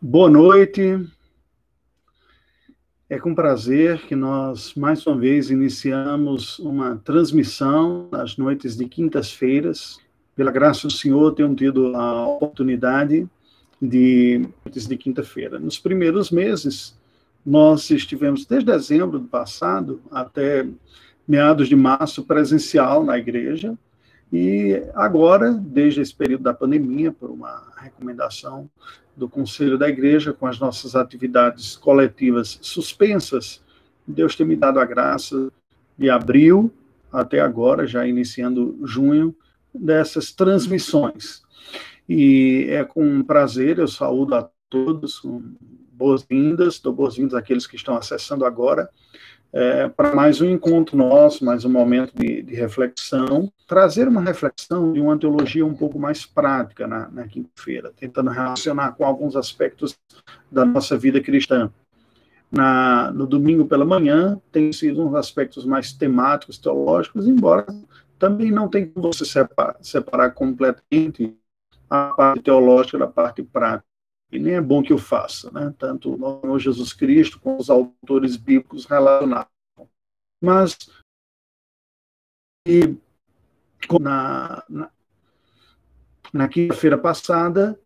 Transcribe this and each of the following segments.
Boa noite. É com prazer que nós, mais uma vez, iniciamos uma transmissão nas noites de quintas-feiras. Pela graça do Senhor, tenho tido a oportunidade de noites de quinta-feira. Nos primeiros meses, nós estivemos, desde dezembro do passado até meados de março, presencial na igreja, e agora, desde esse período da pandemia, por uma recomendação do Conselho da Igreja, com as nossas atividades coletivas suspensas, Deus tem me dado a graça de abril até agora, já iniciando junho, dessas transmissões. E é com prazer, eu saúdo a todos, boas-vindas, dou boas-vindas àqueles que estão acessando agora, é, para mais um encontro nosso, mais um momento de, de, reflexão, trazer uma reflexão de uma teologia um pouco mais prática na, na quinta-feira, tentando relacionar com alguns aspectos da nossa vida cristã. Na, no domingo pela manhã, tem sido uns aspectos mais temáticos, teológicos, embora também não tem como você separar, separar completamente a parte teológica da parte prática e nem é bom que eu faça, né? tanto o Senhor Jesus Cristo como os autores bíblicos relacionados. Mas, e, na, na, na quinta-feira passada,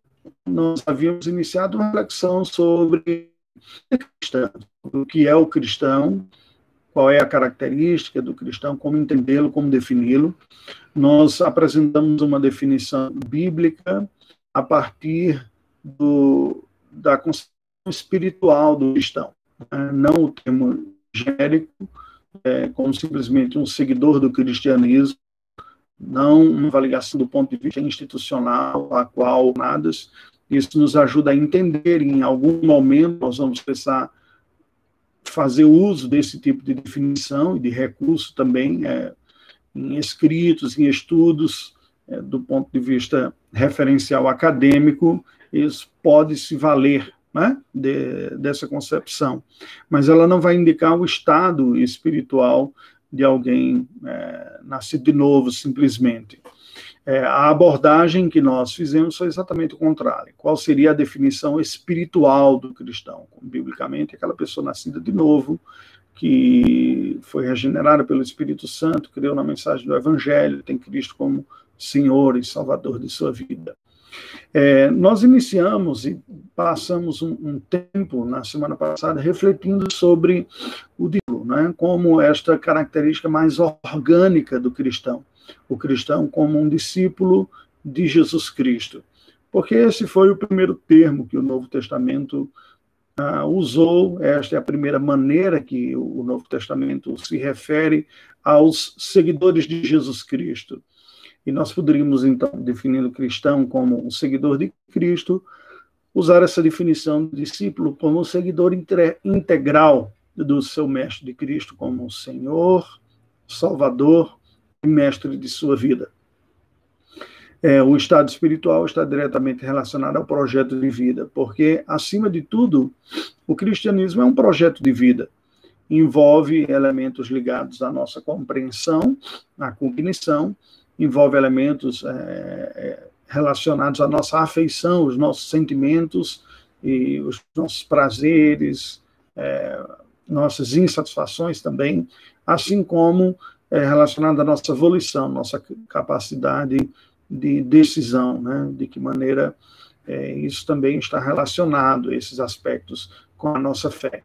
nós havíamos iniciado uma reflexão sobre o que é o cristão, qual é a característica do cristão, como entendê-lo, como defini-lo. Nós apresentamos uma definição bíblica a partir do, da concepção espiritual do cristão, né? não o termo genérico, é, como simplesmente um seguidor do cristianismo, não uma avaliação do ponto de vista institucional, a qual nada. Isso nos ajuda a entender, em algum momento nós vamos precisar fazer uso desse tipo de definição e de recurso também é, em escritos, em estudos, é, do ponto de vista referencial acadêmico, isso pode se valer né, de, dessa concepção, mas ela não vai indicar o estado espiritual de alguém é, nascido de novo, simplesmente. É, a abordagem que nós fizemos foi exatamente o contrário. Qual seria a definição espiritual do cristão? Biblicamente, aquela pessoa nascida de novo, que foi regenerada pelo Espírito Santo, creu na mensagem do Evangelho, tem Cristo como Senhor e Salvador de sua vida. É, nós iniciamos e passamos um, um, tempo na semana passada refletindo sobre o discípulo, né, como esta característica mais orgânica do cristão, o cristão como um discípulo de Jesus Cristo, porque esse foi o primeiro termo que o Novo Testamento ah, usou, esta é a primeira maneira que o Novo Testamento se refere aos seguidores de Jesus Cristo. E nós poderíamos, então, definindo cristão como um seguidor de Cristo, usar essa definição de discípulo como um seguidor integral do seu mestre de Cristo, como um Senhor, Salvador e mestre de sua vida. É, o estado espiritual está diretamente relacionado ao projeto de vida, porque, acima de tudo, o cristianismo é um projeto de vida. Envolve elementos ligados à nossa compreensão, à cognição, envolve elementos é, é, relacionados à nossa afeição, os nossos sentimentos e os nossos prazeres, é, nossas insatisfações também, assim como é, relacionado à nossa volição, nossa capacidade de decisão, né? de que maneira é, isso também está relacionado, esses aspectos, com a nossa fé.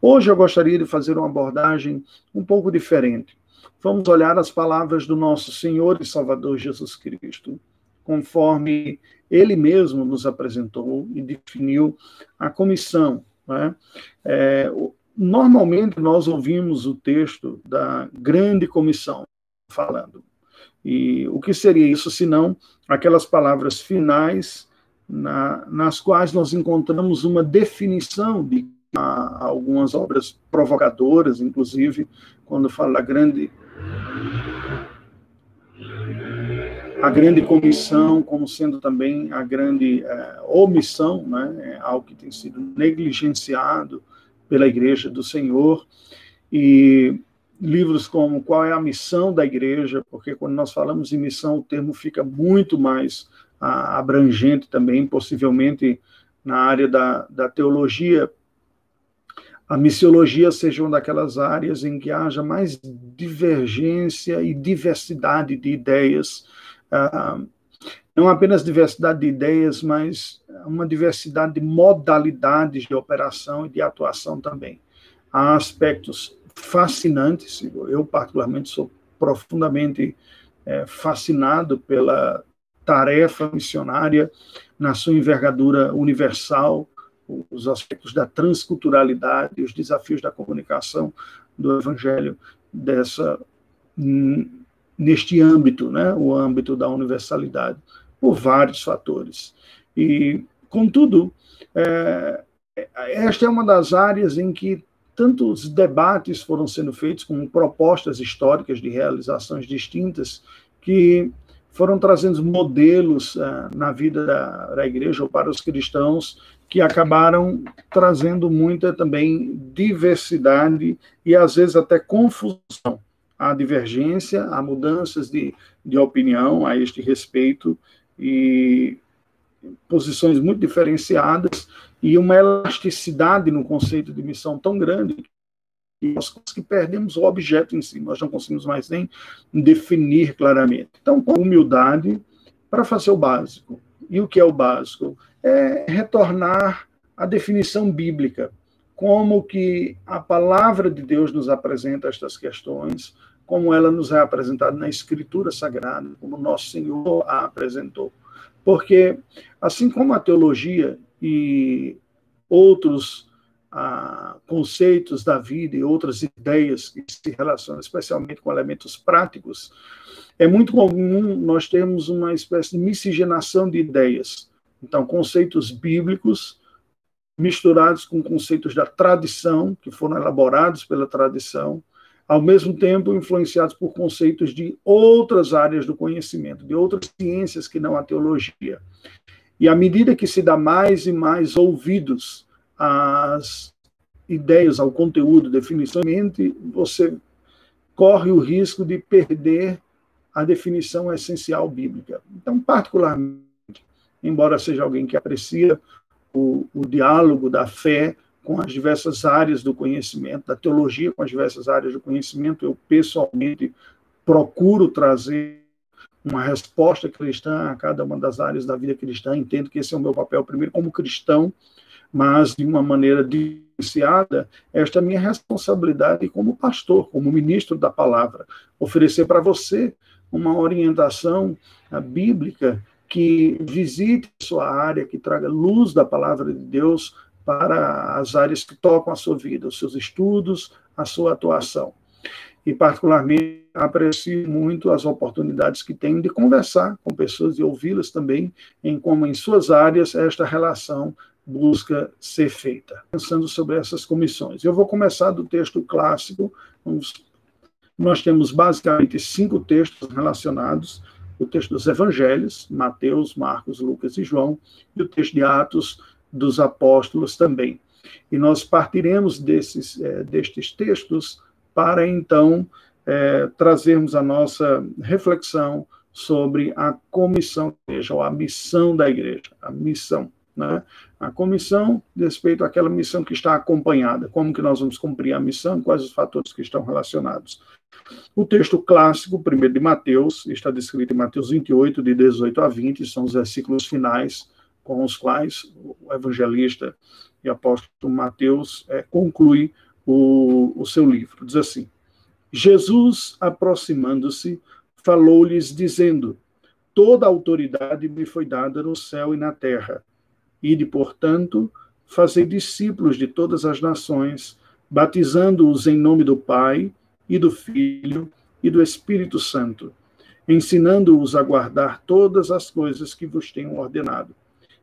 Hoje eu gostaria de fazer uma abordagem um pouco diferente vamos olhar as palavras do nosso Senhor e Salvador Jesus Cristo, conforme ele mesmo nos apresentou e definiu a comissão. Né? É, normalmente nós ouvimos o texto da grande comissão falando. E o que seria isso senão aquelas palavras finais na, nas quais nós encontramos uma definição de algumas obras provocadoras, inclusive, quando fala da grande a grande comissão como sendo também a grande é, omissão, né, é algo que tem sido negligenciado pela Igreja do Senhor, e livros como Qual é a Missão da Igreja, porque quando nós falamos em missão, o termo fica muito mais ah, abrangente também, possivelmente na área da, da teologia, a missiologia seja uma daquelas áreas em que haja mais divergência e diversidade de ideias, uh, não apenas diversidade de ideias, mas uma diversidade de modalidades de operação e de atuação também. Há aspectos fascinantes, eu particularmente sou profundamente é, fascinado pela tarefa missionária na sua envergadura universal, os aspectos da transculturalidade, os desafios da comunicação do evangelho dessa neste âmbito, né, o âmbito da universalidade, por vários fatores. E, contudo, é, esta é uma das áreas em que tantos debates foram sendo feitos com propostas históricas de realizações distintas que foram trazendo modelos uh, na vida da, da, igreja ou para os cristãos que acabaram trazendo muita também diversidade e às vezes até confusão. Há divergência, há mudanças de, de opinião a este respeito e posições muito diferenciadas e uma elasticidade no conceito de missão tão grande que nós que perdemos o objeto em si, nós não conseguimos mais nem definir claramente. Então, com humildade, para fazer o básico. E o que é o básico? É retornar à definição bíblica, como que a palavra de Deus nos apresenta estas questões, como ela nos é apresentada na Escritura Sagrada, como nosso Senhor a apresentou. Porque, assim como a teologia e outros ah, conceitos da vida e outras ideias que se relacionam especialmente com elementos práticos, é muito comum nós termos uma espécie de miscigenação de ideias. Então, conceitos bíblicos misturados com conceitos da tradição, que foram elaborados pela tradição, ao mesmo tempo influenciados por conceitos de outras áreas do conhecimento, de outras ciências que não a teologia. E à medida que se dá mais e mais ouvidos às ideias, ao conteúdo, definitivamente, você corre o risco de perder a definição essencial bíblica. Então, particularmente, embora seja alguém que aprecia o, o diálogo da fé com as diversas áreas do conhecimento, da teologia com as diversas áreas do conhecimento. Eu, pessoalmente, procuro trazer uma resposta cristã a cada uma das áreas da vida cristã. Entendo que esse é o meu papel, primeiro, como cristão, mas de uma maneira diferenciada, esta é a minha responsabilidade como pastor, como ministro da palavra, oferecer para você uma orientação bíblica que visite sua área, que traga luz da palavra de Deus para as áreas que tocam a sua vida, os seus estudos, a sua atuação. E, particularmente, aprecio muito as oportunidades que tenho de conversar com pessoas e ouvi-las também em como, em suas áreas, esta relação busca ser feita. Pensando sobre essas comissões. Eu vou começar do texto clássico. Nós temos basicamente cinco textos relacionados: o texto dos evangelhos, Mateus, Marcos, Lucas e João, e o texto de Atos, dos apóstolos também. E nós partiremos desses, é, destes textos para então é, trazermos a nossa reflexão sobre a comissão da igreja, ou a missão da igreja, a missão. Né? A comissão, respeito àquela missão que está acompanhada, como que nós vamos cumprir a missão, quais os fatores que estão relacionados. O texto clássico, primeiro de Mateus, está descrito em Mateus 28, de 18 a 20, são os versículos finais com os quais o evangelista e apóstolo Mateus é, conclui o, o seu livro. Diz assim: Jesus, aproximando-se, falou-lhes, dizendo: Toda autoridade me foi dada no céu e na terra. Ide, portanto, fazei discípulos de todas as nações, batizando-os em nome do Pai e do Filho e do Espírito Santo, ensinando-os a guardar todas as coisas que vos tenho ordenado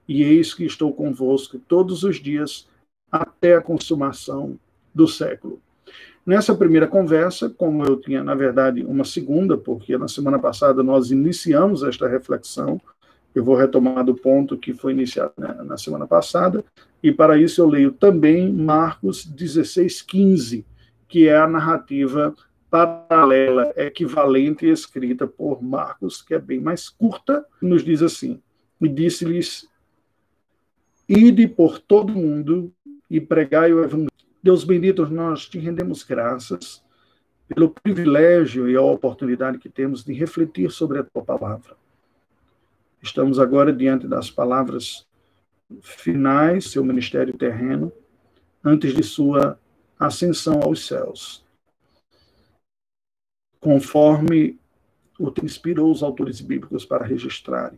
e eis que estou convosco todos os dias até a consumação do século. Nessa primeira conversa, como eu tinha, na verdade, uma segunda, porque na semana passada nós iniciamos esta reflexão, eu vou retomar do ponto que foi iniciado né, na semana passada, e para isso eu leio também Marcos 16, 15, que é a narrativa paralela, equivalente escrita por Marcos, que é bem mais curta, nos diz assim: E disse-lhes ide por todo mundo e pregai o evangelho. Deus bendito, nós te rendemos graças pelo privilégio e a oportunidade que temos de refletir sobre a tua palavra. Estamos agora diante das palavras finais, seu ministério terreno, antes de sua ascensão aos céus. Conforme o que inspirou os autores bíblicos para registrarem.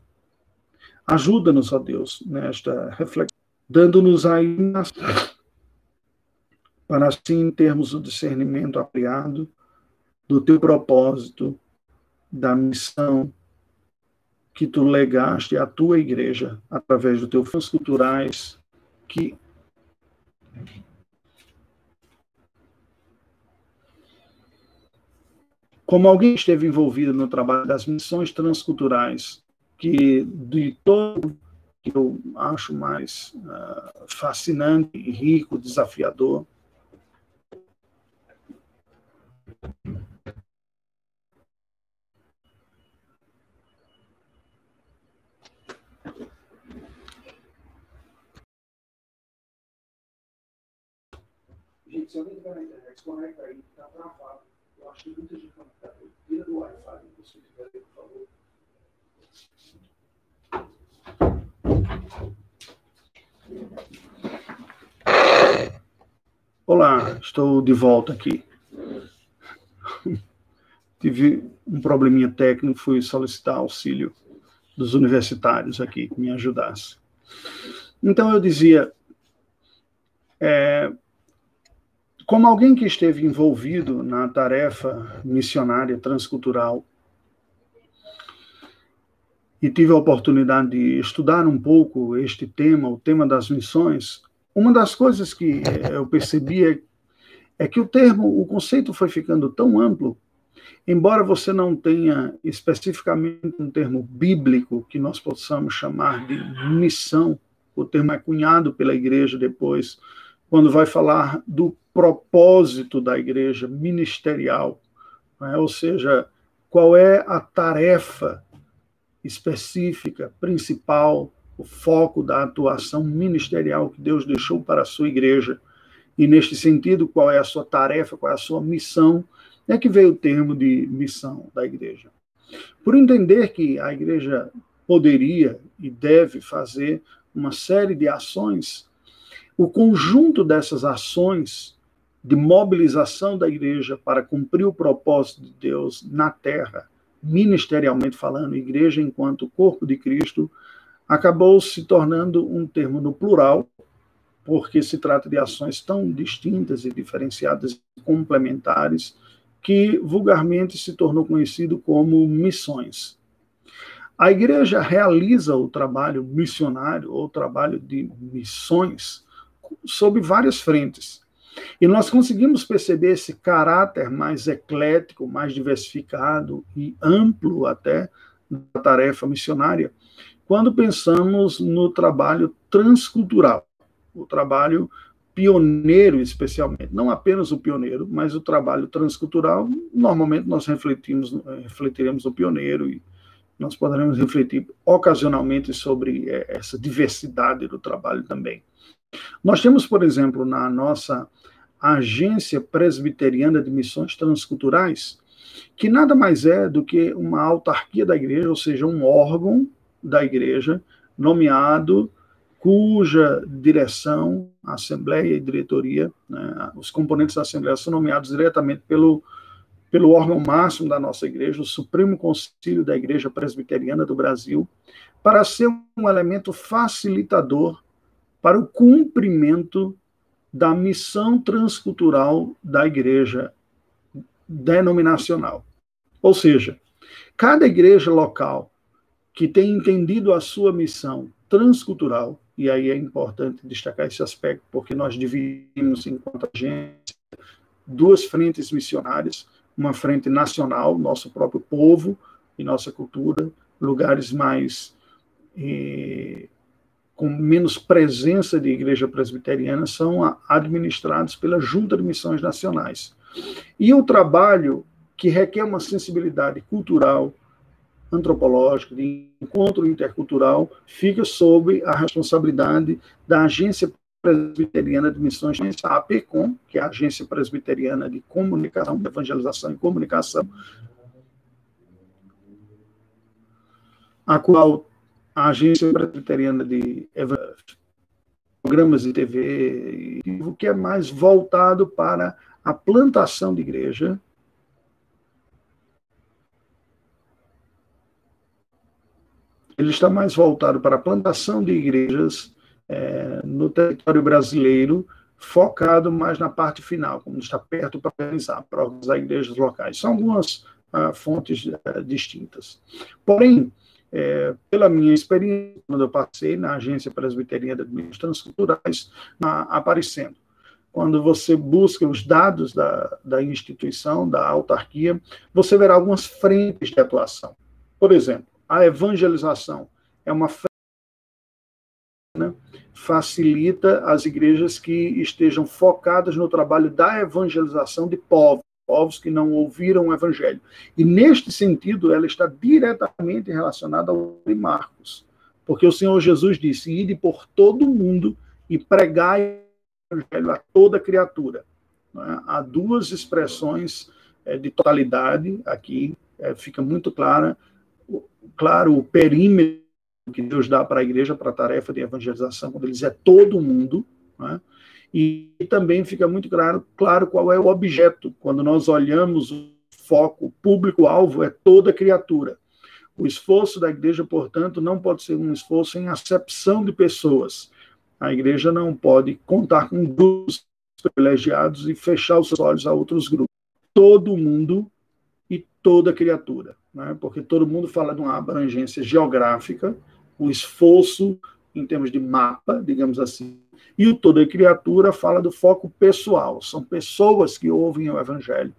Ajuda-nos, ó Deus, nesta reflexão, dando-nos a para assim termos o discernimento apropriado do teu propósito, da missão que tu legaste à tua igreja através dos teus fundos culturais que como alguém esteve envolvido no trabalho das missões transculturais, que de todo que eu acho mais uh, fascinante, rico, desafiador, se alguém tiver na internet, desconecta aí, tá travado. Eu acho que muita gente ficar. Tira do Wi-Fi, se tiver aí, por favor. Olá, estou de volta aqui. Tive um probleminha técnico, fui solicitar auxílio dos universitários aqui que me ajudasse. Então eu dizia, é, como alguém que esteve envolvido na tarefa missionária transcultural e tive a oportunidade de estudar um pouco este tema, o tema das missões, uma das coisas que eh, eu percebi é, é que o termo, o conceito foi ficando tão amplo, embora você não tenha especificamente um termo bíblico que nós possamos chamar de missão, o termo é cunhado pela igreja depois, quando vai falar do propósito da igreja ministerial, é? ou seja, qual é a tarefa específica, principal, o foco da atuação ministerial que Deus deixou para a sua igreja. E, neste sentido, qual é a sua tarefa, qual é a sua missão, é que veio o termo de missão da igreja. Por entender que a igreja poderia e deve fazer uma série de ações, o conjunto dessas ações de mobilização da igreja para cumprir o propósito de Deus na terra, ministerialmente falando, igreja enquanto corpo de Cristo, acabou se tornando um termo no plural, porque se trata de ações tão distintas e diferenciadas e complementares que vulgarmente se tornou conhecido como missões. A igreja realiza o trabalho missionário ou trabalho de missões sob várias frentes. E nós conseguimos perceber esse caráter mais eclético, mais diversificado e amplo até da tarefa missionária, quando pensamos no trabalho transcultural, o trabalho pioneiro especialmente, não apenas o pioneiro, mas o trabalho transcultural, normalmente nós refletimos, refletiremos no pioneiro e nós poderemos refletir ocasionalmente sobre eh, essa diversidade do trabalho também. Nós temos, por exemplo, na nossa Agência Presbiteriana de Missões Transculturais, que nada mais é do que uma autarquia da igreja, ou seja, um órgão da igreja nomeado cuja direção, assembleia e diretoria, né, os componentes da assembleia são nomeados diretamente pelo, pelo órgão máximo da nossa igreja, o Supremo Conselho da Igreja Presbiteriana do Brasil, para ser um elemento facilitador para o cumprimento da missão transcultural da igreja denominacional. Ou seja, cada igreja local que tem entendido a sua missão transcultural, e aí é importante destacar esse aspecto, porque nós dividimos, enquanto agência, duas frentes missionárias, uma frente nacional, nosso próprio povo e nossa cultura, lugares mais eh, com menos presença de igreja presbiteriana são administrados pela Junta de Missões Nacionais. E o trabalho que requer uma sensibilidade cultural, antropológica, de encontro intercultural, fica sob a responsabilidade da Agência Presbiteriana de Missões, a APECOM, que é a Agência Presbiteriana de Comunicação, de Evangelização e Comunicação, a qual a Agência Presbiteriana de Programas de TV, o que é mais voltado para a plantação de igreja, ele está mais voltado para a plantação de igrejas é, no território brasileiro, focado mais na parte final, como está perto para organizar, para organizar igrejas locais. São algumas ah, fontes ah, distintas. Porém, é, pela minha experiência, quando eu passei na Agência Presbiteriana de Administrações Culturais, na, aparecendo. Quando você busca os dados da, da instituição, da autarquia, você verá algumas frentes de atuação. Por exemplo, a evangelização é uma né, facilita as igrejas que estejam focadas no trabalho da evangelização de povos, povos que não ouviram o evangelho. E neste sentido, ela está diretamente relacionada ao de Marcos, porque o Senhor Jesus disse: "Ide por todo o mundo e pregai o evangelho a toda criatura". É? Há duas expressões é, de totalidade aqui, é, fica muito clara claro, o perímetro que Deus dá para a igreja, para a tarefa de evangelização, quando ele diz é todo mundo, né? e também fica muito claro, claro qual é o objeto. Quando nós olhamos o foco, público-alvo é toda criatura. O esforço da igreja, portanto, não pode ser um esforço em acepção de pessoas. A igreja não pode contar com grupos privilegiados e fechar os olhos a outros grupos. Todo mundo e toda criatura né? porque todo mundo fala de uma abrangência geográfica, o esforço em termos de mapa, digamos assim, e o toda criatura fala do foco pessoal. São pessoas que ouvem o evangelho,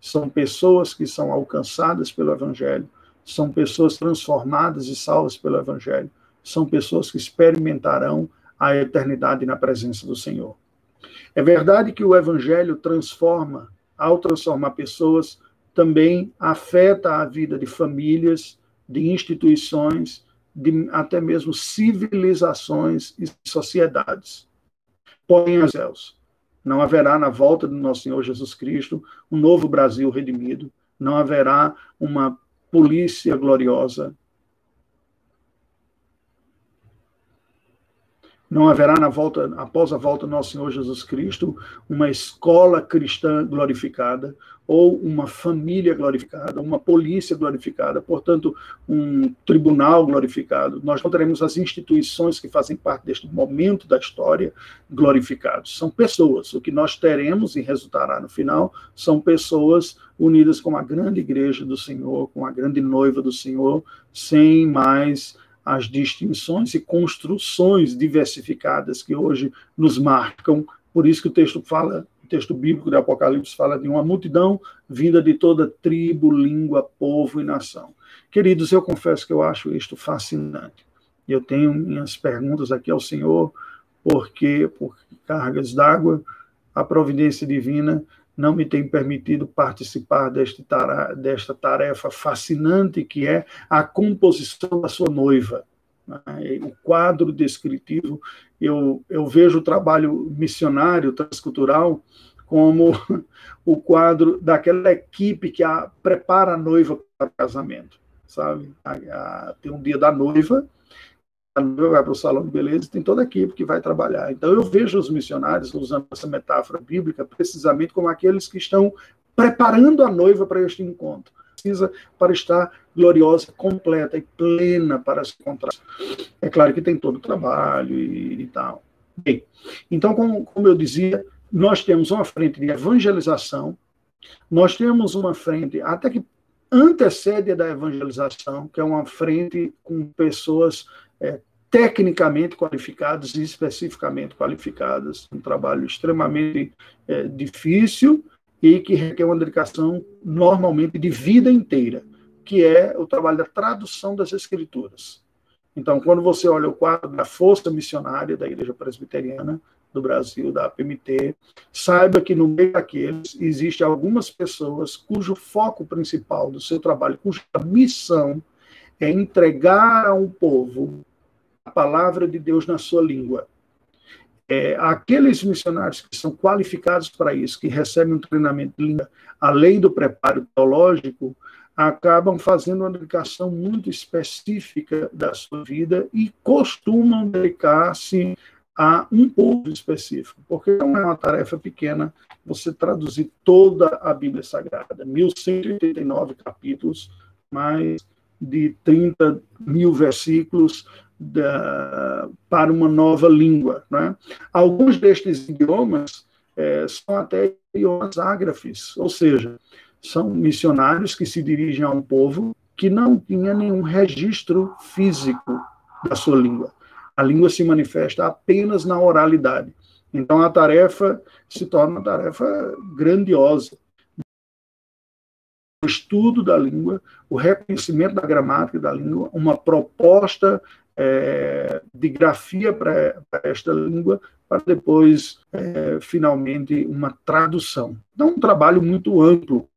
são pessoas que são alcançadas pelo evangelho, são pessoas transformadas e salvas pelo evangelho, são pessoas que experimentarão a eternidade na presença do Senhor. É verdade que o evangelho transforma, ao transformar pessoas, também afeta a vida de famílias, de instituições, de até mesmo civilizações e sociedades. Porém, céus, não haverá na volta do nosso Senhor Jesus Cristo um novo Brasil redimido, não haverá uma polícia gloriosa, Não haverá na volta, após a volta do nosso Senhor Jesus Cristo, uma escola cristã glorificada ou uma família glorificada, uma polícia glorificada, portanto, um tribunal glorificado. Nós não teremos as instituições que fazem parte deste momento da história glorificados. São pessoas. O que nós teremos e resultará no final são pessoas unidas com a grande igreja do Senhor, com a grande noiva do Senhor, sem mais as distinções e construções diversificadas que hoje nos marcam. Por isso que o texto fala, o texto bíblico do Apocalipse fala de uma multidão vinda de toda tribo, língua, povo e nação. Queridos, eu confesso que eu acho isto fascinante. Eu tenho minhas perguntas aqui ao Senhor, porque por cargas d'água, a providência divina não me tem permitido participar deste desta tarefa fascinante que é a composição da sua noiva. Né? O quadro descritivo, eu, eu vejo o trabalho missionário, transcultural, como o quadro daquela equipe que a, prepara a noiva para o casamento, sabe? A, a, tem um dia da noiva, vai para o salão de beleza, tem toda a equipe que vai trabalhar. Então, eu vejo os missionários, usando essa metáfora bíblica, precisamente como aqueles que estão preparando a noiva para este encontro. Precisa para estar gloriosa, completa e plena para se encontrar. É claro que tem todo o trabalho e, e tal. Bem, então, como, como eu dizia, nós temos uma frente de evangelização, nós temos uma frente até que antecede a da evangelização, que é uma frente com pessoas é, tecnicamente qualificadas e especificamente qualificadas, um trabalho extremamente é, difícil e que requer uma dedicação normalmente de vida inteira, que é o trabalho da tradução das escrituras. Então, quando você olha o quadro da força missionária da Igreja Presbiteriana do Brasil, da APMT, saiba que no meio daqueles existe algumas pessoas cujo foco principal do seu trabalho, cuja missão é entregar ao povo a palavra de Deus na sua língua. É, aqueles missionários que são qualificados para isso, que recebem um treinamento de língua, além do preparo teológico, acabam fazendo uma dedicação muito específica da sua vida e costumam dedicar-se a um povo específico, porque não é uma tarefa pequena você traduzir toda a Bíblia Sagrada, 1189 capítulos, mais de 30 mil versículos da, para uma nova língua. Né? Alguns destes idiomas é, são até idiomas ágrafes, ou seja, são missionários que se dirigem a um povo que não tinha nenhum registro físico da sua língua. A língua se manifesta apenas na oralidade. Então a tarefa se torna uma tarefa grandiosa. O estudo da língua, o reconhecimento da gramática da língua, uma proposta é, de grafia para esta língua, para depois, é, finalmente, uma tradução. Então, um trabalho muito amplo,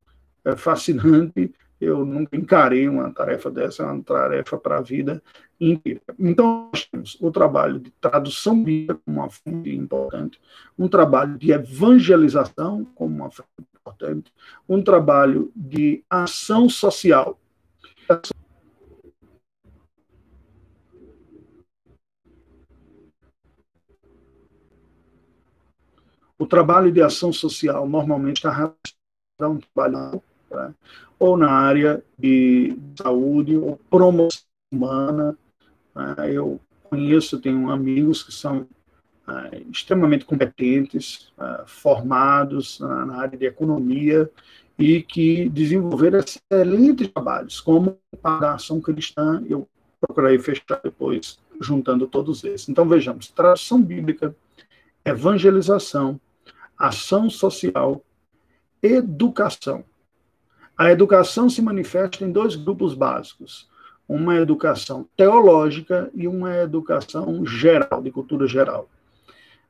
é, fascinante, eu nunca encarei uma tarefa dessa, é uma tarefa para a vida inteira. Então, nós temos o trabalho de tradução bíblica como uma fonte importante, um trabalho de evangelização como uma fonte importante, um trabalho de ação social. O trabalho de ação social normalmente está relacionado a um trabalho né? ou na área de saúde ou promoção humana. Né? Eu conheço, tenho amigos que são é, extremamente competentes, é, formados na, área de economia e que desenvolveram excelentes trabalhos, como a ação cristã. Eu procurei fechar depois, juntando todos esses. Então, vejamos: tradução bíblica, evangelização, ação social, educação. A educação se manifesta em dois grupos básicos: uma educação teológica e uma educação geral, de cultura geral.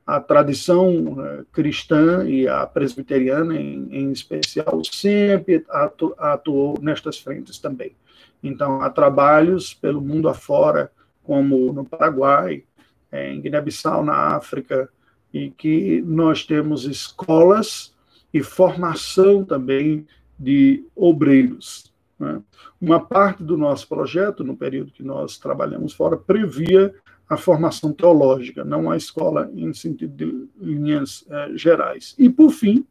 A tradição eh, cristã e a presbiteriana, em, em especial, sempre atu, atuou nestas frentes também. Então, há trabalhos pelo mundo afora, como no Paraguai, eh, em Guiné-Bissau, na África, e que nós temos escolas e formação também de obreiros. Né? Uma parte do nosso projeto, no período que nós trabalhamos fora, previa a formação teológica, não a escola em sentido de linhas eh, gerais. E, por fim,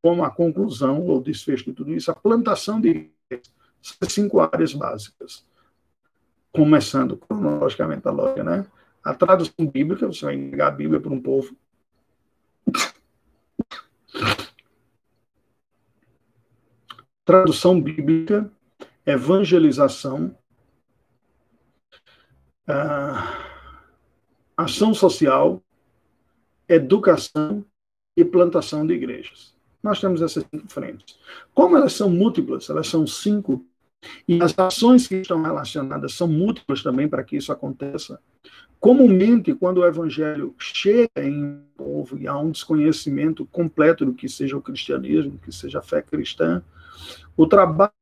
como a conclusão ou desfecho de tudo isso, a plantação de cinco áreas básicas. Começando cronologicamente a lógica, né? A tradução bíblica, você vai entregar a Bíblia para um povo tradução bíblica, evangelização, ah, ação social, educação e plantação de igrejas. Nós temos essas cinco frentes. Como elas são múltiplas, elas são cinco, e as ações que estão relacionadas são múltiplas também para que isso aconteça. Comumente, quando o evangelho chega em um povo e há um desconhecimento completo do que seja o cristianismo, que seja a fé cristã, o trabalho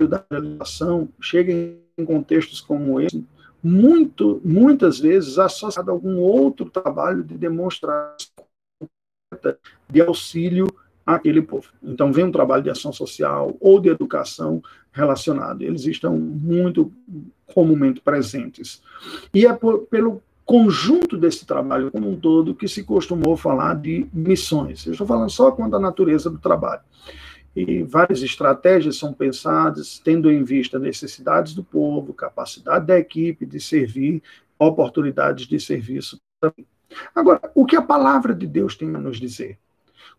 da realização chega em contextos como esse, muito, muitas vezes associado a algum outro trabalho de demonstração de auxílio àquele povo. Então, vem um trabalho de ação social ou de educação relacionado. Eles estão muito comumente presentes. E é por, pelo conjunto desse trabalho como um todo que se costumou falar de missões. Eu estou falando só quanto à natureza do trabalho e várias estratégias são pensadas tendo em vista necessidades do povo, capacidade da equipe de servir, oportunidades de serviço também. Agora, o que a palavra de Deus tem a nos dizer?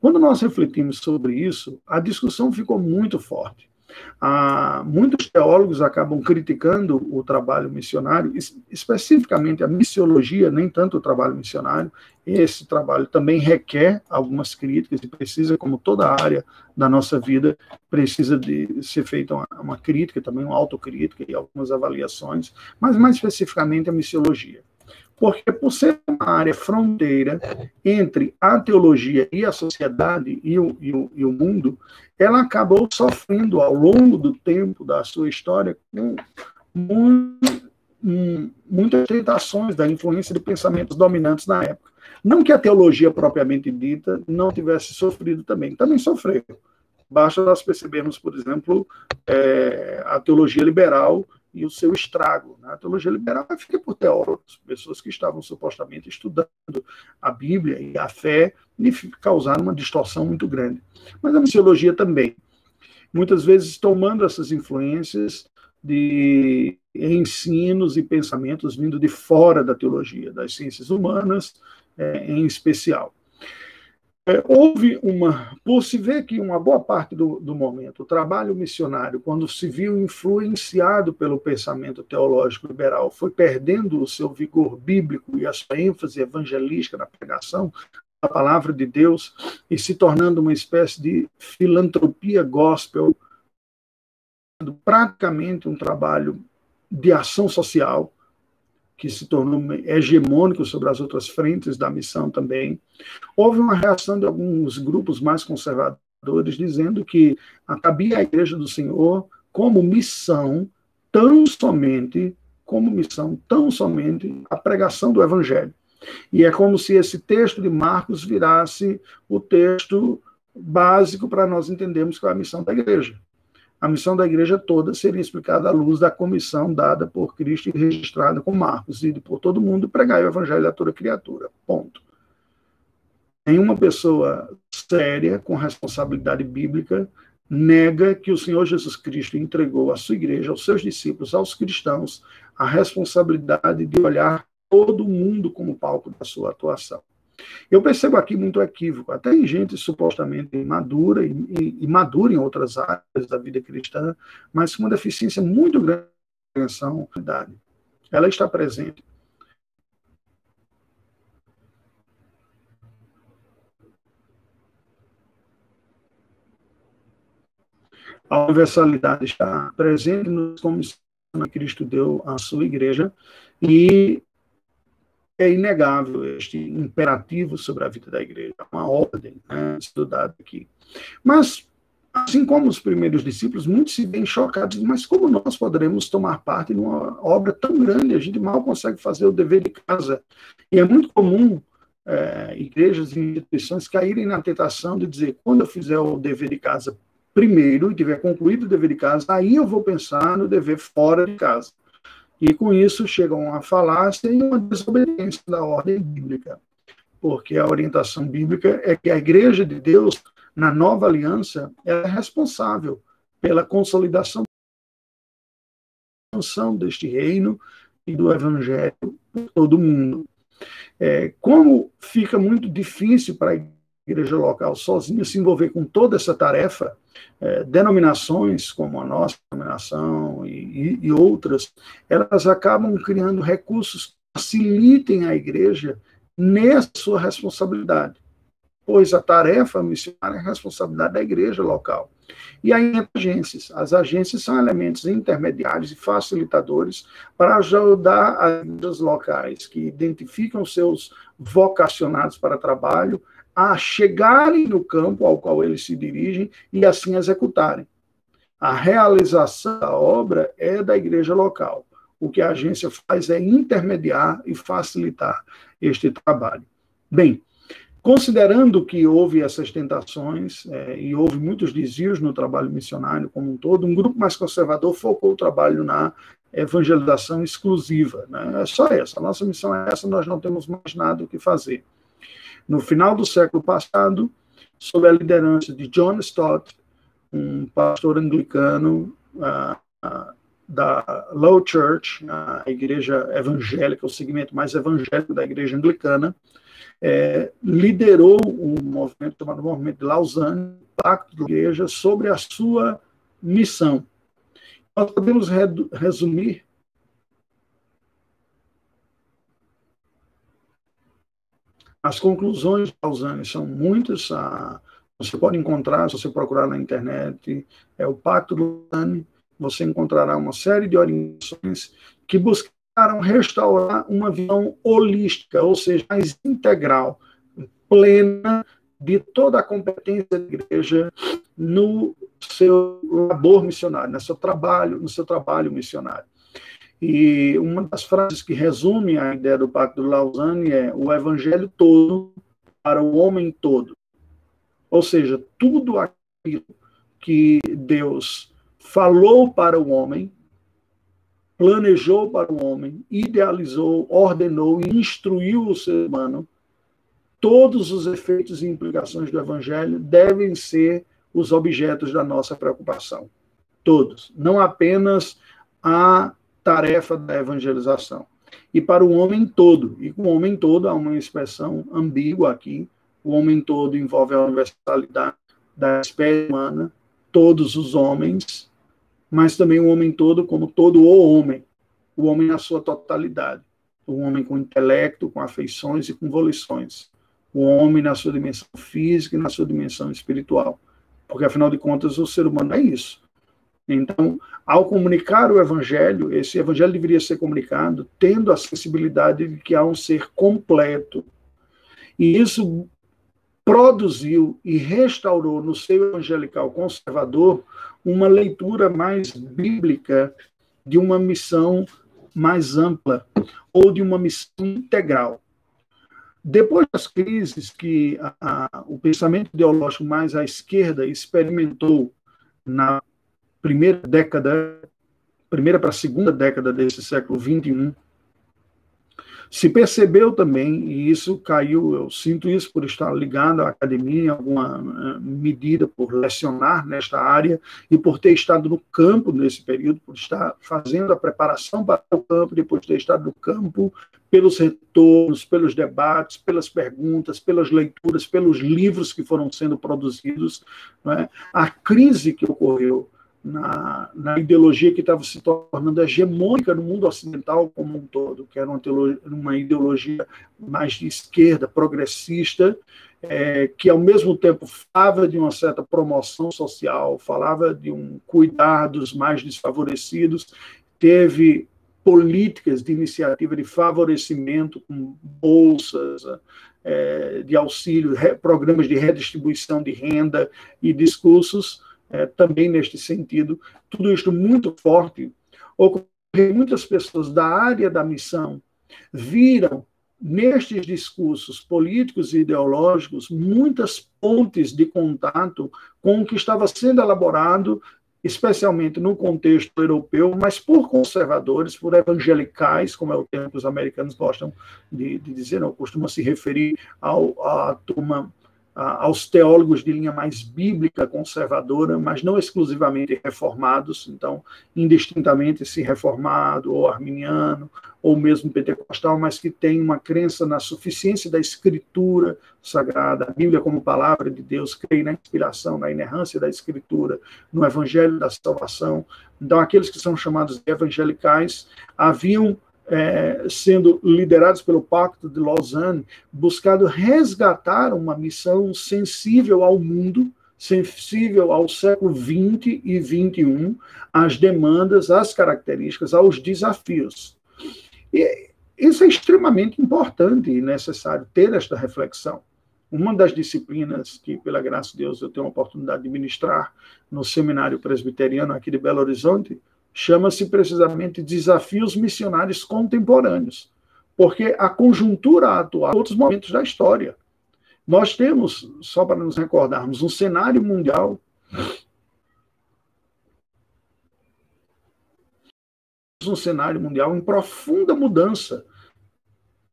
Quando nós refletimos sobre isso, a discussão ficou muito forte. Ah, muitos teólogos acabam criticando o trabalho missionário, especificamente a missiologia, nem tanto o trabalho missionário. Esse trabalho também requer algumas críticas e precisa, como toda área da nossa vida, precisa de ser feita uma, uma crítica, também uma autocrítica e algumas avaliações, mas mais especificamente a missiologia porque por ser uma área fronteira entre a teologia e a sociedade e o, e o, e o mundo, ela acabou sofrendo ao longo do tempo da sua história com muitas tentações da influência de pensamentos dominantes na época. Não que a teologia propriamente dita não tivesse sofrido também, também sofreu. Basta nós percebermos, por exemplo, é, a teologia liberal e o seu estrago. Né? A teologia liberal fica por teólogos, pessoas que estavam supostamente estudando a Bíblia e a fé, e causaram uma distorção muito grande. Mas a missiologia também. Muitas vezes tomando essas influências de ensinos e pensamentos vindo de fora da teologia, das ciências humanas é, em especial. É, houve uma, por se ver que uma boa parte do, do momento, o trabalho missionário, quando se viu influenciado pelo pensamento teológico liberal, foi perdendo o seu vigor bíblico e a sua ênfase evangelística na pregação da palavra de Deus e se tornando uma espécie de filantropia gospel, praticamente um trabalho de ação social, que se tornou hegemônico sobre as outras frentes da missão também. Houve uma reação de alguns grupos mais conservadores dizendo que cabia à Igreja do Senhor como missão tão somente como missão tão somente a pregação do evangelho. E é como se esse texto de Marcos virasse o texto básico para nós entendermos qual é a missão da igreja a missão da igreja toda seria explicada à luz da comissão dada por Cristo e registrada com Marcos, e por todo mundo pregar o evangelho a toda criatura. Ponto. Nenhuma pessoa séria, com responsabilidade bíblica, nega que o Senhor Jesus Cristo entregou à sua igreja, aos seus discípulos, aos cristãos, a responsabilidade de olhar todo mundo como palco da sua atuação. Eu percebo aqui muito equívoco, até em gente supostamente madura e, e, e madura em outras áreas da vida cristã, mas com uma deficiência muito grande de atenção Ela está presente. A universalidade está presente nos comissões que Cristo deu à sua igreja e é inegável este imperativo sobre a vida da igreja, uma ordem né, estudada aqui. Mas, assim como os primeiros discípulos, muitos se veem chocados, mas como nós poderemos tomar parte de uma obra tão grande? A gente mal consegue fazer o dever de casa. E é muito comum é, igrejas e instituições caírem na tentação de dizer, quando eu fizer o dever de casa primeiro, e tiver concluído o dever de casa, aí eu vou pensar no dever fora de casa. E com isso chegam a falácia e uma desobediência da ordem bíblica, porque a orientação bíblica é que a igreja de Deus, na nova aliança, é responsável pela consolidação deste reino e do evangelho por todo mundo. É, como fica muito difícil para a igreja local sozinha se envolver com toda essa tarefa, é, denominações como a nossa denominação e, e, e, outras, elas acabam criando recursos que facilitem a igreja nessa sua responsabilidade, pois a tarefa missionária é a responsabilidade da igreja local. E aí agências. As agências são elementos intermediários e facilitadores para ajudar as igrejas locais que identificam seus vocacionados para trabalho a chegarem no campo ao qual eles se dirigem e assim executarem. A realização da obra é da igreja local. O que a agência faz é intermediar e facilitar este trabalho. Bem, considerando que houve essas tentações é, e houve muitos desvios no trabalho missionário como um todo, um grupo mais conservador focou o trabalho na evangelização exclusiva. Né? É só essa, a nossa missão é essa, nós não temos mais nada o que fazer no final do século passado, sob a liderança de John Stott, um pastor anglicano uh, uh, da Low Church, a igreja evangélica, o segmento mais evangélico da igreja anglicana, é, liderou um movimento chamado Movimento de Lausanne, Pacto da Igreja, sobre a sua missão. Nós podemos resumir As conclusões de Lausanne são muitas. A, você pode encontrar, se você procurar na internet, é o Pacto de Lausanne, você encontrará uma série de orientações que buscaram restaurar uma visão holística, ou seja, mais integral, plena de toda a competência da igreja no seu labor missionário, no seu trabalho, no seu trabalho missionário. E uma das frases que resume a ideia do Pacto de Lausanne é o evangelho todo para o homem todo. Ou seja, tudo aquilo que Deus falou para o homem, planejou para o homem, idealizou, ordenou e instruiu o ser humano, todos os efeitos e implicações do evangelho devem ser os objetos da nossa preocupação. Todos, não apenas a tarefa da evangelização. E para o homem todo, e com o homem todo há uma expressão ambígua aqui, o homem todo envolve a universalidade da espécie humana, todos os homens, mas também o homem todo como todo o homem, o homem na sua totalidade, o homem com intelecto, com afeições e com volições, o homem na sua dimensão física e na sua dimensão espiritual, porque afinal de contas o ser humano é isso. Então, ao comunicar o evangelho, esse evangelho deveria ser comunicado tendo a sensibilidade de que há um ser completo. E isso produziu e restaurou no seio evangelical conservador uma leitura mais bíblica de uma missão mais ampla ou de uma missão integral. Depois das crises que a, a, o pensamento ideológico mais à esquerda experimentou na primeira década, primeira para a segunda década desse século 21, se percebeu também, e isso caiu, eu sinto isso por estar ligado à academia, em alguma eh, medida, por lecionar nesta área e por ter estado no campo nesse período, por estar fazendo a preparação para o campo, depois de ter estado no campo, pelos retornos, pelos debates, pelas perguntas, pelas leituras, pelos livros que foram sendo produzidos. É? A crise que ocorreu na, na ideologia que estava se tornando hegemônica no mundo ocidental como um todo, que era uma, teologia, uma ideologia mais de esquerda, progressista, é, que ao mesmo tempo falava de uma certa promoção social, falava de um cuidar dos mais desfavorecidos, teve políticas de iniciativa de favorecimento, com bolsas é, de auxílio, programas de redistribuição de renda e discursos é, também neste sentido. Tudo isto muito forte. Muitas pessoas da área da missão viram nestes discursos políticos e ideológicos muitas pontes de contato com o que estava sendo elaborado, especialmente no contexto europeu, mas por conservadores, por evangelicais, como é o termo que os americanos gostam de, de dizer, não costuma se referir ao, à turma aos teólogos de linha mais bíblica, conservadora, mas não exclusivamente reformados, então, indistintamente se reformado ou arminiano, ou mesmo pentecostal, mas que tem uma crença na suficiência da escritura sagrada, a Bíblia como palavra de Deus, crê na inspiração, na inerrância da escritura, no evangelho da salvação. Então, aqueles que são chamados de evangelicais haviam é, sendo liderados pelo Pacto de Lausanne, buscado resgatar uma missão sensível ao mundo, sensível ao século XX e XXI, às demandas, às características, aos desafios. E isso é extremamente importante e necessário ter esta reflexão. Uma das disciplinas que, pela graça de Deus, eu tenho a oportunidade de ministrar no seminário presbiteriano aqui de Belo Horizonte, chama-se precisamente Desafios Missionários Contemporâneos, porque a conjuntura atual, outros momentos da história. Nós temos, só para nos recordarmos, um cenário mundial um cenário mundial em profunda mudança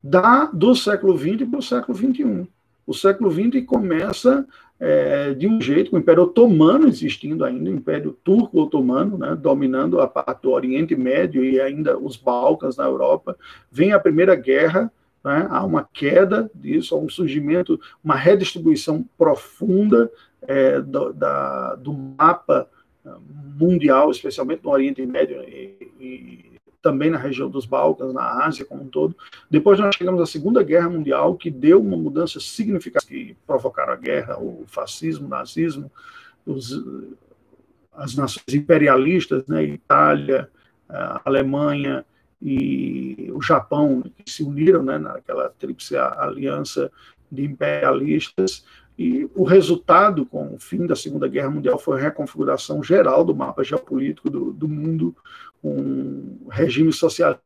da do século XX para o século XXI. O século XX começa é, de um jeito, com o Império Otomano existindo ainda, o Império Turco-Otomano, né, dominando a parte do Oriente Médio e ainda os Balcãs na Europa, vem a Primeira Guerra, né, há uma queda disso, há um surgimento, uma redistribuição profunda é, do, da, do mapa mundial, especialmente no Oriente Médio e, e também na região dos Balcãs, na Ásia como um todo. Depois nós chegamos à Segunda Guerra Mundial, que deu uma mudança significativa, que provocaram a guerra, o fascismo, o nazismo, os, as nações imperialistas, né, Itália, Alemanha e o Japão, que se uniram né, naquela tríplice aliança de imperialistas, E o resultado, com o fim da Segunda Guerra Mundial, foi a reconfiguração geral do mapa geopolítico do, do mundo, um regime socialista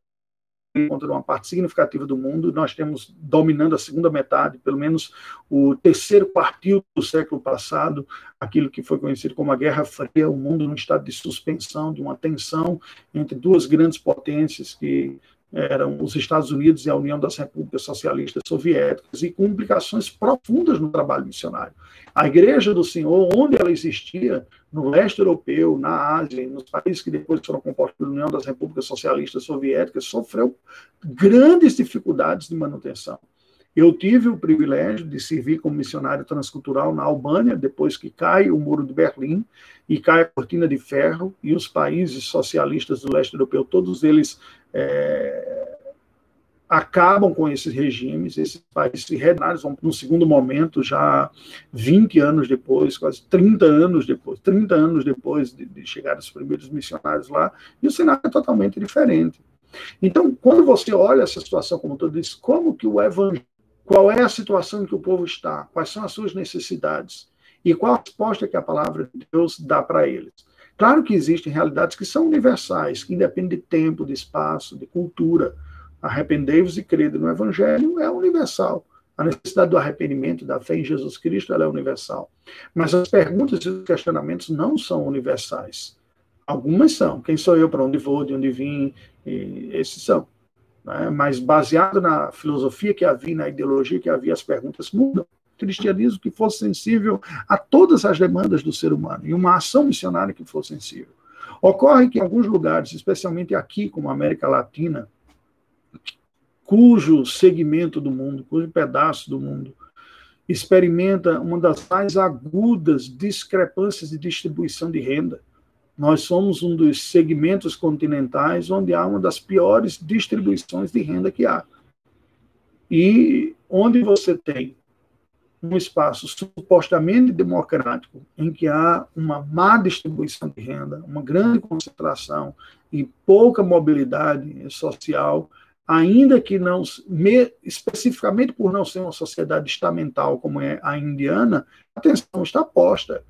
contra uma parte significativa do mundo. Nós temos dominando a segunda metade, pelo menos o terceiro quartil do século passado, aquilo que foi conhecido como a Guerra Fria, o mundo num estado de suspensão, de uma tensão entre duas grandes potências que eram os Estados Unidos e a União das Repúblicas Socialistas Soviéticas, e com implicações profundas no trabalho missionário. A Igreja do Senhor, onde ela existia, no leste europeu, na Ásia, nos países que depois foram compostos pela União das Repúblicas Socialistas Soviéticas, sofreu grandes dificuldades de manutenção. Eu tive o privilégio de servir como missionário transcultural na Albânia, depois que cai o Muro de Berlim e cai a Cortina de Ferro, e os países socialistas do leste europeu, todos eles é, acabam com esses regimes, esses países se vão no segundo momento, já 20 anos depois, quase 30 anos depois, 30 anos depois de, de chegar os primeiros missionários lá, e o cenário é totalmente diferente. Então, quando você olha essa situação como todo isso, como que o evangelho, qual é a situação em que o povo está, quais são as suas necessidades e qual a resposta que a palavra de Deus dá para eles. Claro que existem realidades que são universais, que independem de tempo, de espaço, de cultura. Arrependei-vos e crede no Evangelho é universal. A necessidade do arrependimento, da fé em Jesus Cristo, ela é universal. Mas as perguntas e os questionamentos não são universais. Algumas são. Quem sou eu, para onde vou, de onde vim? Esses são. Né? Mas baseado na filosofia que havia, na ideologia que havia, as perguntas mudam cristianismo que fosse sensível a todas as demandas do ser humano e uma ação missionária que fosse sensível. Ocorre que em alguns lugares, especialmente aqui, como a América Latina, cujo segmento do mundo, cujo pedaço do mundo, experimenta uma das mais agudas discrepâncias de distribuição de renda. Nós somos um dos segmentos continentais onde há uma das piores distribuições de renda que há. E onde você tem um espaço supostamente democrático, em que há uma má distribuição de renda, uma grande concentração e pouca mobilidade social, ainda que não, especificamente por não ser uma sociedade estamental como é a indiana, a atenção está posta.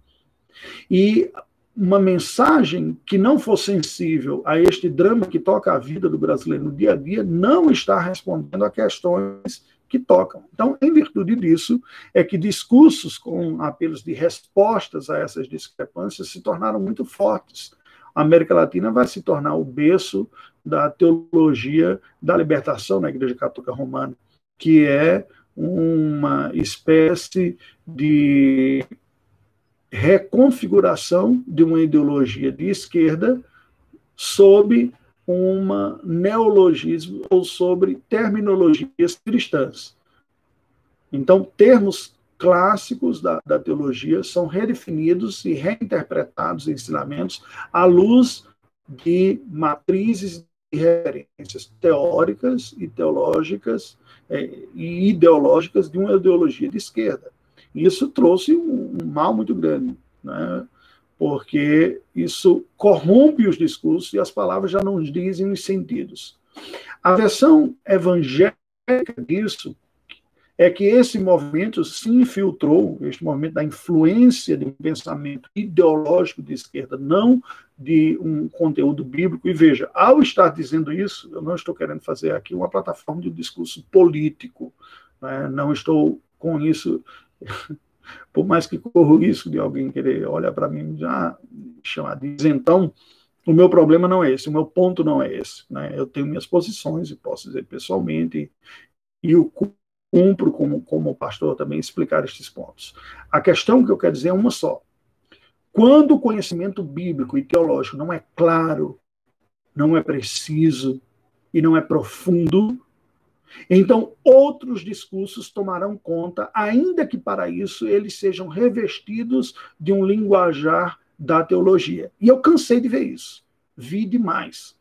E uma mensagem que não for sensível a este drama que toca a vida do brasileiro no dia a dia não está respondendo a questões que tocam. Então, em virtude disso, é que discursos com apelos de respostas a essas discrepâncias se tornaram muito fortes. A América Latina vai se tornar o berço da teologia da libertação na Igreja Católica Romana, que é uma espécie de reconfiguração de uma ideologia de esquerda sob uma neologismo ou sobre terminologias cristãs. Então, termos clássicos da, da teologia são redefinidos e reinterpretados ensinamentos à luz de matrizes e referências teóricas e teológicas é, e ideológicas de uma ideologia de esquerda. Isso trouxe um, um mal muito grande. Né? porque isso corrompe os discursos e as palavras já não dizem os sentidos. A versão evangélica disso é que esse movimento se infiltrou, este movimento da influência de um pensamento ideológico de esquerda, não de um conteúdo bíblico. E veja, ao estar dizendo isso, eu não estou querendo fazer aqui uma plataforma de discurso político, né? não estou com isso por mais que corra o risco de alguém querer olhar para mim e já chamar de isentão, o meu problema não é esse, o meu ponto não é esse. Né? Eu tenho minhas posições e posso dizer pessoalmente, e eu cumpro como, como pastor também explicar estes pontos. A questão que eu quero dizer é uma só. Quando o conhecimento bíblico e teológico não é claro, não é preciso e não é profundo, então, outros discursos tomarão conta, ainda que para isso eles sejam revestidos de um linguajar da teologia. E eu cansei de ver isso. Vi demais.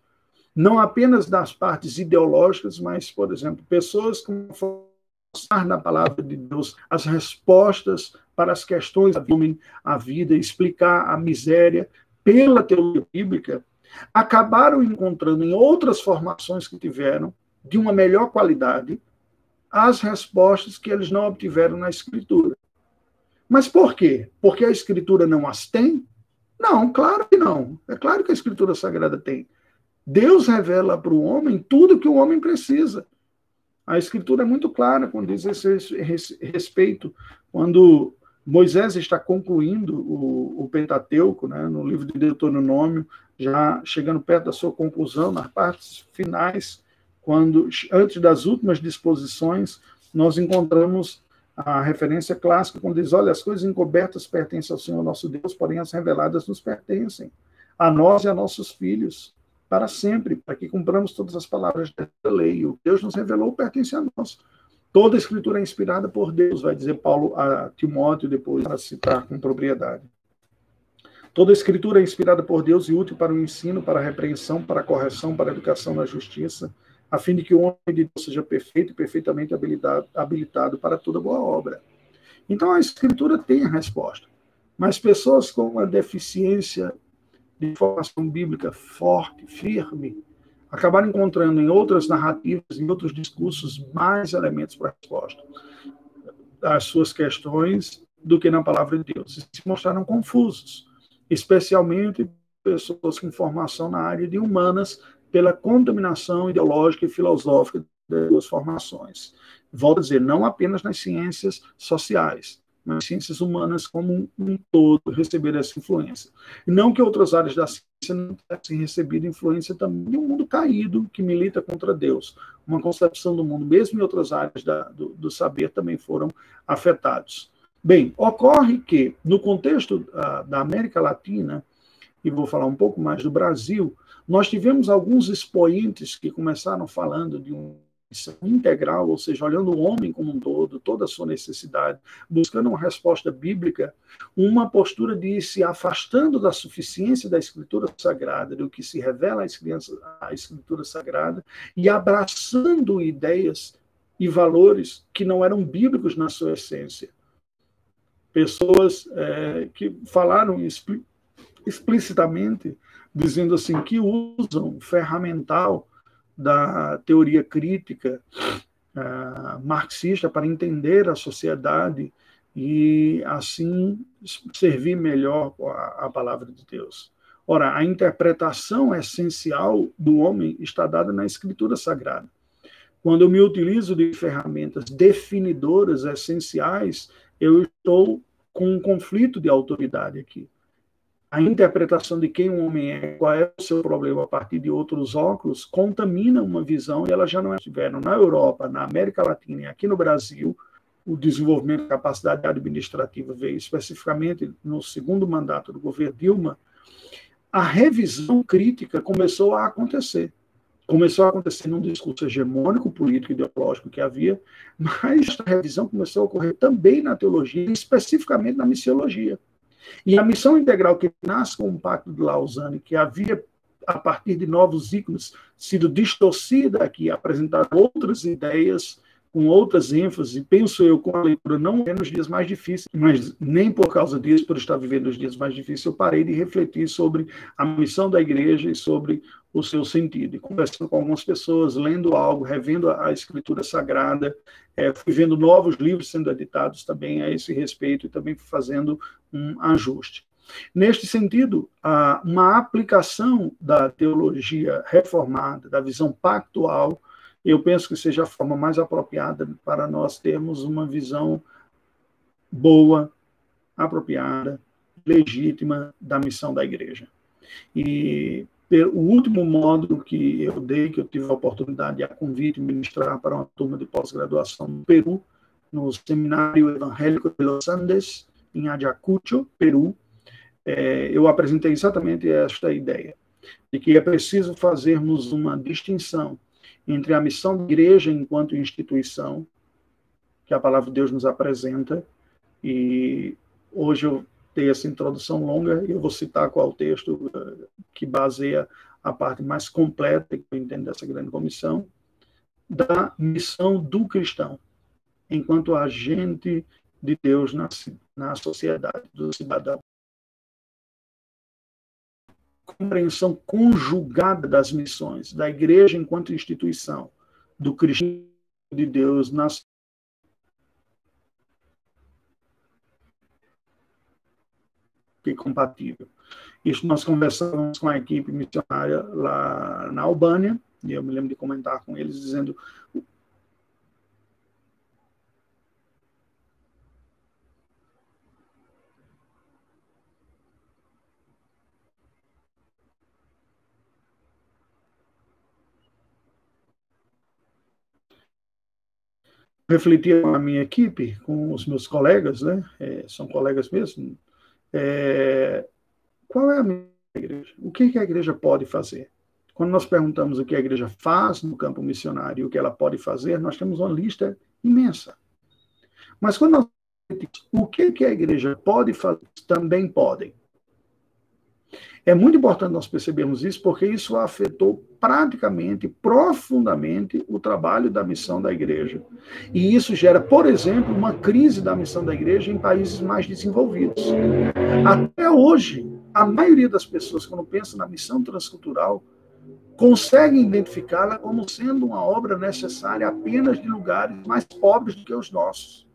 Não apenas das partes ideológicas, mas, por exemplo, pessoas que forçar na palavra de Deus as respostas para as questões da vida, a vida, explicar a miséria pela teologia bíblica, acabaram encontrando em outras formações que tiveram de uma melhor qualidade as respostas que eles não obtiveram na escritura. Mas por quê? Porque a Escritura não as tem? Não, claro que não. É claro que a Escritura Sagrada tem. Deus revela para o homem tudo que o homem precisa. A Escritura é muito clara quando diz esse respeito. Quando Moisés está concluindo o, o Pentateuco, né, no livro de Deuteronômio, já chegando perto da sua conclusão, nas partes finais, quando antes das últimas disposições, nós encontramos a referência clássica quando diz: olha, as coisas encobertas pertencem ao Senhor nosso Deus, porém as reveladas nos pertencem, a nós e a nossos filhos, para sempre, para que cumpramos todas as palavras da lei. O que Deus nos revelou pertence a nós. Toda a escritura é inspirada por Deus, vai dizer Paulo a Timóteo depois, para citar com propriedade. Toda a escritura é inspirada por Deus e útil para o ensino, para a repreensão, para a correção, para a educação na justiça, a fim de que o homem de Deus seja perfeito e perfeitamente habilitado, habilitado para toda boa obra. Então a escritura tem a resposta. Mas pessoas com uma deficiência de informação bíblica forte, firme, acabaram encontrando em outras narrativas, em outros discursos, mais elementos para a resposta às suas questões do que na palavra de Deus. E se mostraram confusos, especialmente pessoas com formação na área de humanas, pela contaminação ideológica e filosófica das suas formações. Volto a dizer, não apenas nas ciências sociais, nas ciências humanas como um todo receber essa influência. Não que outras áreas da ciência não tivessem recebido influência também de um mundo caído que milita contra Deus. Uma concepção do mundo, mesmo em outras áreas da, do, do, saber, também foram afetados. Bem, ocorre que, no contexto uh, da América Latina, e vou falar um pouco mais do Brasil, nós tivemos alguns expoentes que começaram falando de um integral, ou seja, olhando o homem como um todo, toda a sua necessidade, buscando uma resposta bíblica, uma postura de se afastando da suficiência da Escritura Sagrada, do que se revela à Escritura Sagrada, e abraçando ideias e valores que não eram bíblicos na sua essência. Pessoas é, que falaram explicitamente, dizendo assim, que usam ferramental da teoria crítica uh, marxista para entender a sociedade e, assim, servir melhor a, a palavra de Deus. Ora, a interpretação essencial do homem está dada na Escritura Sagrada. Quando eu me utilizo de ferramentas definidoras essenciais, eu estou com um conflito de autoridade aqui a interpretação de quem um homem é, qual é o seu problema a partir de outros óculos, contamina uma visão e ela já não é. Tiveram na Europa, na América Latina e aqui no Brasil, o desenvolvimento da capacidade administrativa veio especificamente no segundo mandato do governo Dilma, a revisão crítica começou a acontecer. Começou a acontecer num discurso hegemônico, político ideológico que havia, mas essa revisão começou a ocorrer também na teologia, especificamente na missiologia. E a missão integral que nasce com o Pacto de Lausanne, que havia, a partir de novos ícones, sido distorcida aqui, apresentar outras ideias com outras ênfases, penso eu, com a leitura não é nos dias mais difíceis, mas nem por causa disso, por estar vivendo os dias mais difíceis, eu parei de refletir sobre a missão da igreja e sobre o seu sentido. E conversando com algumas pessoas, lendo algo, revendo a, escritura sagrada, é, fui vendo novos livros sendo editados também a esse respeito e também fazendo um ajuste. Neste sentido, uma aplicação da teologia reformada, da visão pactual, eu penso que seja a forma mais apropriada para nós termos uma visão boa, apropriada, legítima da missão da igreja. E o último módulo que eu dei, que eu tive a oportunidade, a convite de ministrar para uma turma de pós-graduação no Peru, no Seminário Evangélico de Los Andes, em Ayacucho, Peru, é, eu apresentei exatamente esta ideia, de que é preciso fazermos uma distinção entre a missão da igreja enquanto instituição, que a palavra de Deus nos apresenta, e hoje eu dei essa introdução longa e eu vou citar qual texto eh, que baseia a parte mais completa que eu entendo dessa grande comissão, da missão do cristão, enquanto agente de Deus na, na sociedade, do cidadão compreensão conjugada das missões da igreja enquanto instituição, do cristianismo de Deus nas que compatível. Isso nós conversamos com a equipe missionária lá na Albânia, e eu me lembro de comentar com eles dizendo refletia com a minha equipe, com os meus colegas, né? É, são colegas mesmo. É, qual é a minha igreja? O que, que a igreja pode fazer? Quando nós perguntamos o que a igreja faz no campo missionário e o que ela pode fazer, nós temos uma lista imensa. Mas quando nós o que, que a igreja pode fazer, também podem. É muito importante nós percebermos isso, porque isso afetou praticamente, profundamente, o trabalho da missão da igreja. E isso gera, por exemplo, uma crise da missão da igreja em países mais desenvolvidos. Até hoje, a maioria das pessoas, quando pensa na missão transcultural, conseguem identificá-la como sendo uma obra necessária apenas de lugares mais pobres do que os nossos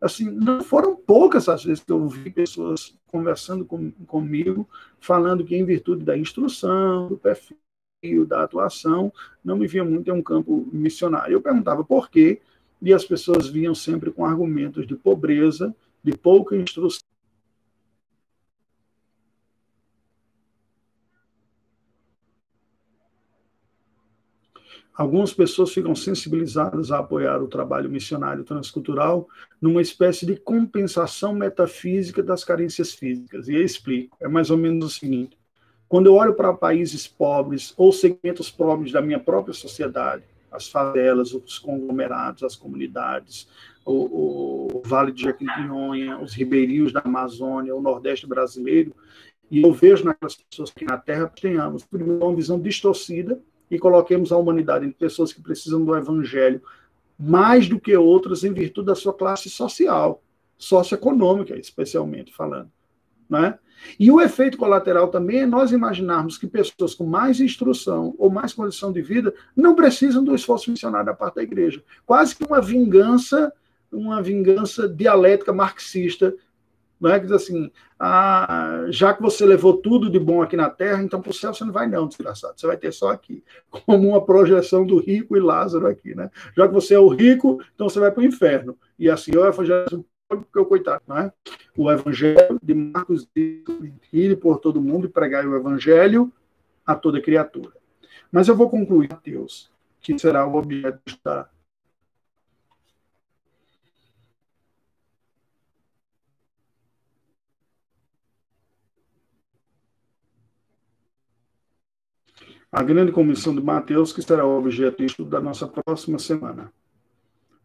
assim, não foram poucas as vezes que eu ouvi pessoas conversando com, comigo, falando que em virtude da instrução, do perfil, da atuação, não me via muito em um campo missionário. Eu perguntava por quê, e as pessoas vinham sempre com argumentos de pobreza, de pouca instrução Algumas pessoas ficam sensibilizadas a apoiar o trabalho missionário transcultural numa espécie de compensação metafísica das carências físicas. E eu explico. É mais ou menos o seguinte: quando eu olho para países pobres ou segmentos pobres da minha própria sociedade, as favelas, os conglomerados, as comunidades, o, o Vale de Jequitinhonha, os ribeirinhos da Amazônia, o Nordeste brasileiro, e eu vejo naquelas pessoas que na Terra tenhamos, primeiro, uma visão distorcida e coloquemos a humanidade em pessoas que precisam do evangelho mais do que outras em virtude da sua classe social, socioeconômica, especialmente falando. Né? E o efeito colateral também é nós imaginarmos que pessoas com mais instrução ou mais condição de vida não precisam do esforço missionário da parte da igreja. Quase que uma vingança, uma vingança dialética marxista não é que diz assim, ah, já que você levou tudo de bom aqui na Terra, então para o céu você não vai não, desgraçado, você vai ter só aqui, como uma projeção do rico e Lázaro aqui, né? Já que você é o rico, então você vai para o inferno. E assim é o evangelho porque o coitado, não é? O evangelho de Marcos ir por todo mundo e pregar o evangelho a toda criatura. Mas eu vou concluir, Mateus, que será o objeto da a grande comissão de Mateus, que será objeto de estudo da nossa próxima semana.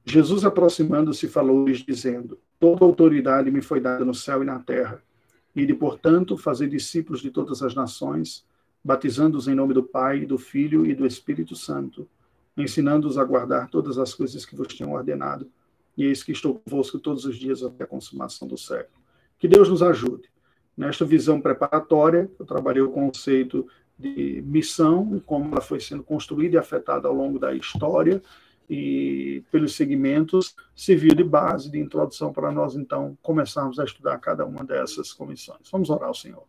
Jesus, aproximando-se, falou-lhes, dizendo: Toda autoridade me foi dada no céu e na terra. E de, portanto, fazer discípulos de todas as nações, batizando-os em nome do Pai, do Filho e do Espírito Santo, ensinando-os a guardar todas as coisas que vos tinham ordenado. E eis que estou convosco todos os dias até a consumação do século. Que Deus nos ajude. Nesta visão preparatória, eu trabalhei o conceito de missão, como ela foi sendo construída e afetada ao longo da história e pelos segmentos, serviu de base, de introdução para nós, então, começarmos a estudar cada uma dessas comissões. Vamos orar ao Senhor.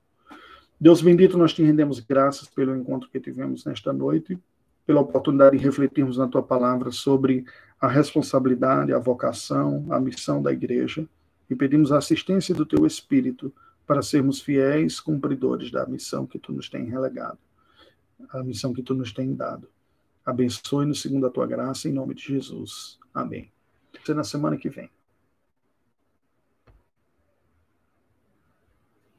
Deus bendito, nós te rendemos graças pelo encontro que tivemos nesta noite, pela oportunidade de refletirmos na tua palavra sobre a responsabilidade, a vocação, a missão da igreja, e pedimos a assistência do teu Espírito para sermos fiéis cumpridores da missão que tu nos tem relegado, a missão que tu nos tem dado. Abençoe-nos segundo a tua graça, em nome de Jesus. Amém. Até na semana que vem.